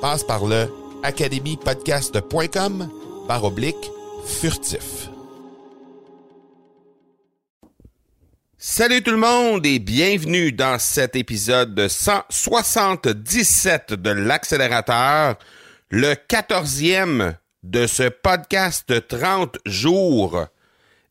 Passe par le academypodcast.com par oblique furtif. Salut tout le monde et bienvenue dans cet épisode 177 de l'accélérateur, le quatorzième de ce podcast 30 jours.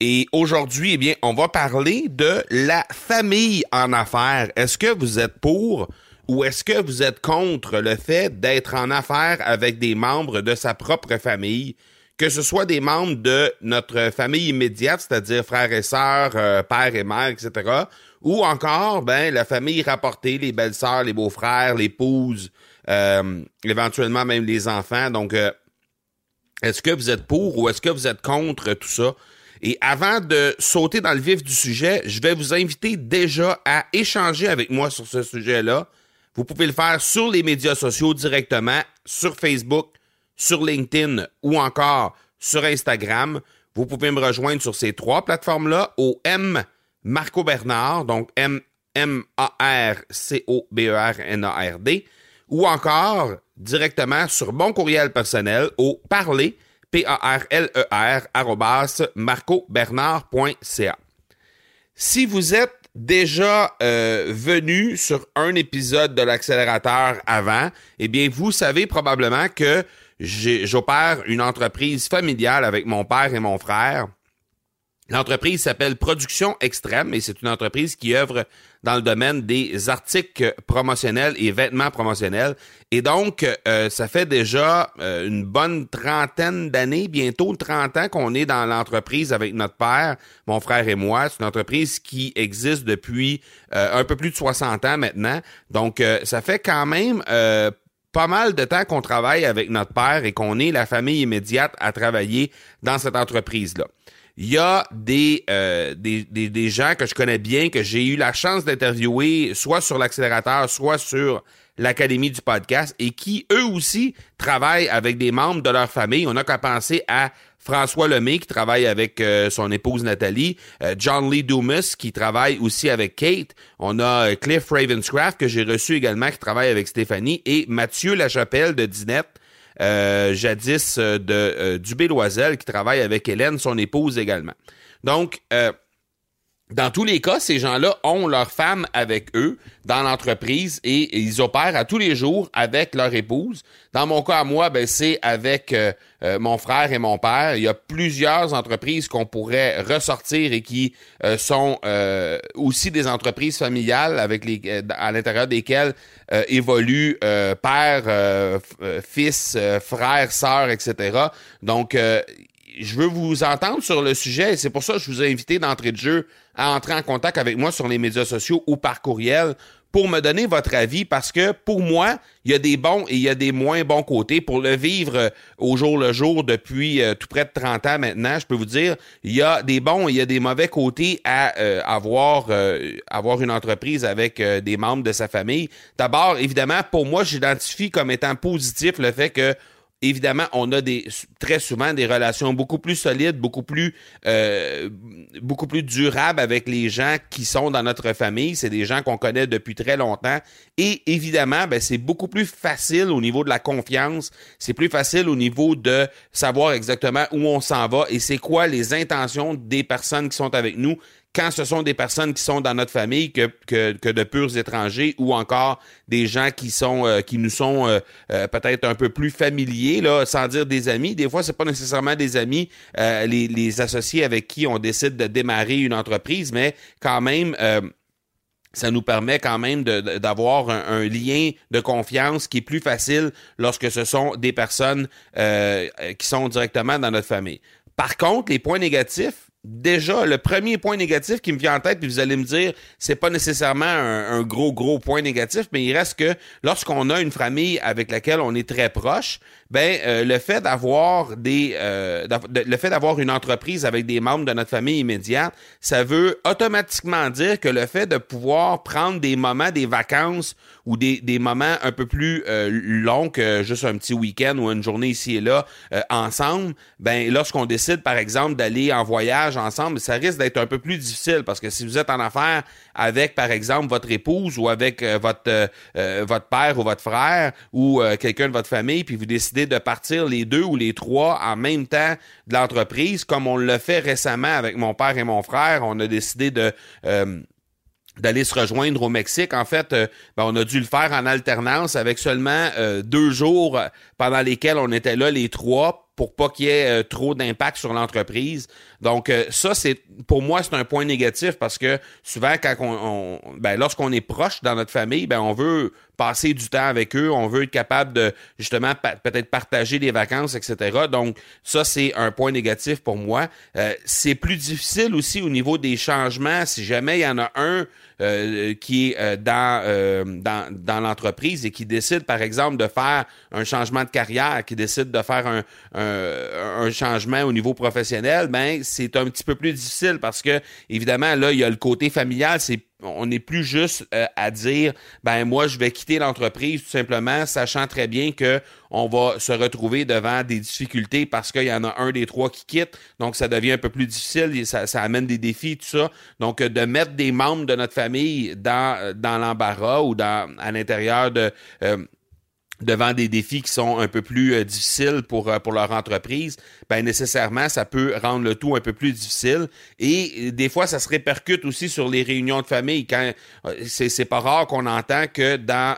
Et aujourd'hui, eh bien, on va parler de la famille en affaires. Est-ce que vous êtes pour ou est-ce que vous êtes contre le fait d'être en affaires avec des membres de sa propre famille, que ce soit des membres de notre famille immédiate, c'est-à-dire frères et sœurs, euh, père et mère, etc., ou encore, ben, la famille rapportée, les belles-sœurs, les beaux-frères, l'épouse, euh, éventuellement même les enfants. Donc, euh, est-ce que vous êtes pour ou est-ce que vous êtes contre tout ça? Et avant de sauter dans le vif du sujet, je vais vous inviter déjà à échanger avec moi sur ce sujet-là. Vous pouvez le faire sur les médias sociaux directement, sur Facebook, sur LinkedIn ou encore sur Instagram. Vous pouvez me rejoindre sur ces trois plateformes-là au M Marco Bernard, donc M M A R C O B E R N A R D ou encore directement sur mon courriel personnel au parler p a r l e r marcobernard.ca. Si vous êtes déjà euh, venu sur un épisode de l'accélérateur avant, eh bien, vous savez probablement que j'opère une entreprise familiale avec mon père et mon frère. L'entreprise s'appelle Production Extrême et c'est une entreprise qui œuvre dans le domaine des articles promotionnels et vêtements promotionnels. Et donc, euh, ça fait déjà euh, une bonne trentaine d'années, bientôt 30 ans qu'on est dans l'entreprise avec notre père, mon frère et moi. C'est une entreprise qui existe depuis euh, un peu plus de 60 ans maintenant. Donc, ça fait quand même pas mal de temps qu'on travaille avec notre père et qu'on est la famille immédiate à travailler dans cette entreprise-là il y a des, euh, des, des, des, gens que je connais bien, que j'ai eu la chance d'interviewer, soit sur l'accélérateur, soit sur l'Académie du podcast, et qui, eux aussi, travaillent avec des membres de leur famille. On n'a qu'à penser à François Lemay, qui travaille avec euh, son épouse Nathalie, euh, John Lee Dumas, qui travaille aussi avec Kate. On a Cliff Ravenscraft, que j'ai reçu également, qui travaille avec Stéphanie, et Mathieu Lachapelle de Dinette, euh, jadis euh, de euh, Dubé Loisel, qui travaille avec Hélène, son épouse également. Donc, dans tous les cas, ces gens-là ont leur femme avec eux dans l'entreprise et, ils opèrent à tous les jours avec leur épouse. Dans mon cas à moi, ben, c'est avec euh, euh, mon frère et mon père. Il y a plusieurs entreprises qu'on pourrait ressortir et qui euh, sont aussi des entreprises familiales avec les à l'intérieur desquelles évoluent père, fils, frère, sœur, etc. Donc je veux vous entendre sur le sujet et c'est pour ça que je vous ai invité d'entrée de jeu à entrer en contact avec moi sur les médias sociaux ou par courriel pour me donner votre avis parce que pour moi, il y a des bons et il y a des moins bons côtés. Pour le vivre euh, au jour le jour depuis euh, tout près de 30 ans maintenant, je peux vous dire, il y a des bons et il y a des mauvais côtés à euh, avoir, avoir une entreprise avec des membres de sa famille. D'abord, évidemment, pour moi, j'identifie comme étant positif le fait que évidemment, on a des très souvent des relations beaucoup plus solides, beaucoup plus euh, beaucoup plus durables avec les gens qui sont dans notre famille. C'est des gens qu'on connaît depuis très longtemps. Et évidemment, ben, c'est beaucoup plus facile au niveau de la confiance. C'est plus facile au niveau de savoir exactement où on s'en va et c'est quoi les intentions des personnes qui sont avec nous quand ce sont des personnes qui sont dans notre famille que, que, que de purs étrangers ou encore des gens qui sont euh, qui nous sont euh, euh, peut-être un peu plus familiers là sans dire des amis des fois c'est pas nécessairement des amis les, les associés avec qui on décide de démarrer une entreprise mais quand même ça nous permet quand même d'avoir un, un, lien de confiance qui est plus facile lorsque ce sont des personnes qui sont directement dans notre famille. Par contre, les points négatifs, déjà, le premier point négatif qui me vient en tête, puis vous allez me dire, c'est pas nécessairement un, gros, gros point négatif, mais il reste que lorsqu'on a une famille avec laquelle on est très proche, ben euh, le fait d'avoir des euh, le fait d'avoir une entreprise avec des membres de notre famille immédiate, ça veut automatiquement dire que le fait de pouvoir prendre des moments, des vacances ou des, des moments un peu plus euh, longs que juste un petit week-end ou une journée ici et là ensemble, ben lorsqu'on décide par exemple d'aller en voyage ensemble, ça risque d'être un peu plus difficile parce que si vous êtes en affaires avec par exemple votre épouse ou avec votre votre père ou votre frère ou quelqu'un de votre famille puis vous décidez de partir les deux ou les trois en même temps de l'entreprise, comme on l'a fait récemment avec mon père et mon frère. On a décidé de euh, d'aller se rejoindre au Mexique. En fait, euh, ben, on a dû le faire en alternance avec seulement euh, deux jours pendant lesquels on était là les trois pour pas qu'il y ait trop d'impact sur l'entreprise. Donc ça, c'est pour moi c'est un point négatif parce que souvent quand on, ben, lorsqu'on est proche dans notre famille, ben on veut passer du temps avec eux, on veut être capable de justement peut-être partager des vacances, etc. Donc ça, c'est un point négatif pour moi. Euh, c'est plus difficile aussi au niveau des changements. Si jamais il y en a un euh, qui est euh, dans, dans, dans l'entreprise et qui décide, par exemple, de faire un changement de carrière, qui décide de faire un, un, un changement au niveau professionnel, ben c'est un petit peu plus difficile parce que, évidemment, là, il y a le côté familial, c'est on n'est plus juste euh, à dire ben moi je vais quitter l'entreprise tout simplement sachant très bien que on va se retrouver devant des difficultés parce qu'il y en a un des trois qui quitte. Donc ça devient un peu plus difficile ça, ça amène des défis tout ça. Donc euh, de mettre des membres de notre famille dans euh, dans l'embarras ou dans à l'intérieur de devant des défis qui sont un peu plus euh, difficiles pour, euh, pour leur entreprise, ben nécessairement, ça peut rendre le tout un peu plus difficile. Et euh, des fois, ça se répercute aussi sur les réunions de famille. Quand c'est, c'est pas rare qu'on entend que dans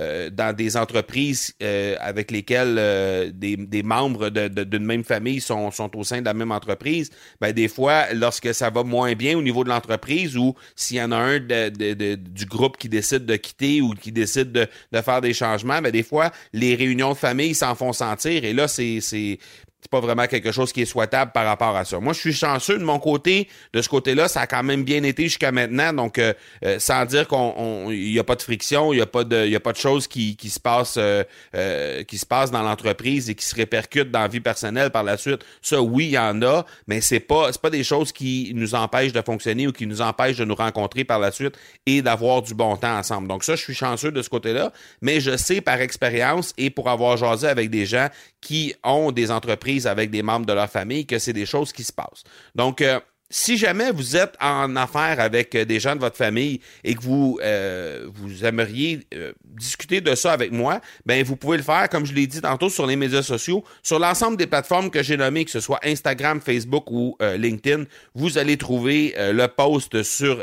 euh, dans des entreprises euh, avec lesquelles euh, des, des, membres d'une de, même famille sont, sont au sein de la même entreprise, ben des fois, lorsque ça va moins bien au niveau de l'entreprise ou s'il y en a un de, de, du groupe qui décide de quitter ou qui décide de, faire des changements, ben des fois, les réunions de famille s'en font sentir et là, c'est c'est pas vraiment quelque chose qui est souhaitable par rapport à ça. Moi, je suis chanceux de mon côté. De ce côté-là, ça a quand même bien été jusqu'à maintenant. Donc, euh, euh, sans dire qu'on il y a pas de friction, il y a pas de a pas de choses qui, qui se passent euh, qui se dans l'entreprise et qui se répercutent dans la vie personnelle par la suite. Ça, oui, il y en a, mais c'est pas c'est pas des choses qui nous empêchent de fonctionner ou qui nous empêchent de nous rencontrer par la suite et d'avoir du bon temps ensemble. Donc ça, je suis chanceux de ce côté-là, mais je sais par expérience et pour avoir jasé avec des gens qui ont des entreprises avec des membres de leur famille que c'est des choses qui se passent. Donc, euh, si jamais vous êtes en affaire avec euh, des gens de votre famille et que vous euh, vous aimeriez discuter de ça avec moi, ben vous pouvez le faire comme je l'ai dit tantôt sur les médias sociaux, sur l'ensemble des plateformes que j'ai nommées, que ce soit Instagram, Facebook ou LinkedIn, vous allez trouver le post sur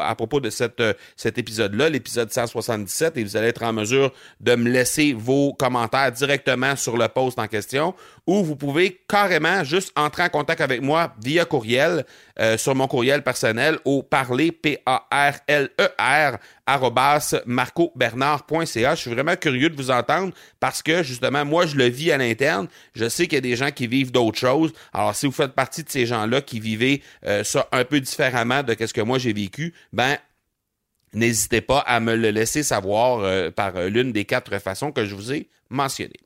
à propos de cet épisode-là, l'épisode 177 et vous allez être en mesure de me laisser vos commentaires directement sur le post en question ou vous pouvez carrément juste entrer en contact avec moi via courriel euh, sur mon courriel personnel au parler, P-A-R-L-E-R, marcobernard.ca. Je suis vraiment curieux de vous entendre parce que, justement, moi, je le vis à l'interne. Je sais qu'il y a des gens qui vivent d'autres choses. Alors, si vous faites partie de ces gens-là qui vivez euh, ça un peu différemment de ce que moi j'ai vécu, ben, n'hésitez pas à me le laisser savoir euh, par l'une des quatre façons que je vous ai mentionnées.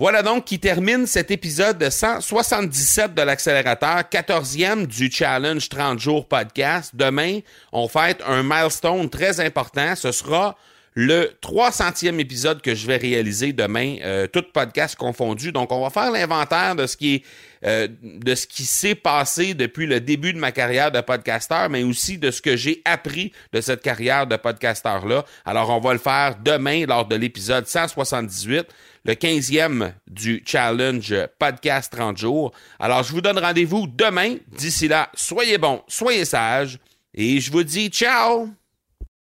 Voilà donc qui termine cet épisode 177 de l'accélérateur, 14e du challenge 30 jours podcast. Demain, on fête un milestone très important. Ce sera le 300e épisode que je vais réaliser demain, euh, tout podcast confondu. Donc, on va faire l'inventaire de ce qui est euh, de ce qui s'est passé depuis le début de ma carrière de podcasteur, mais aussi de ce que j'ai appris de cette carrière de podcasteur-là. Alors, on va le faire demain lors de l'épisode 178, le 15e du challenge podcast 30 jours. Alors, je vous donne rendez-vous demain. D'ici là, soyez bons, soyez sages, et je vous dis ciao!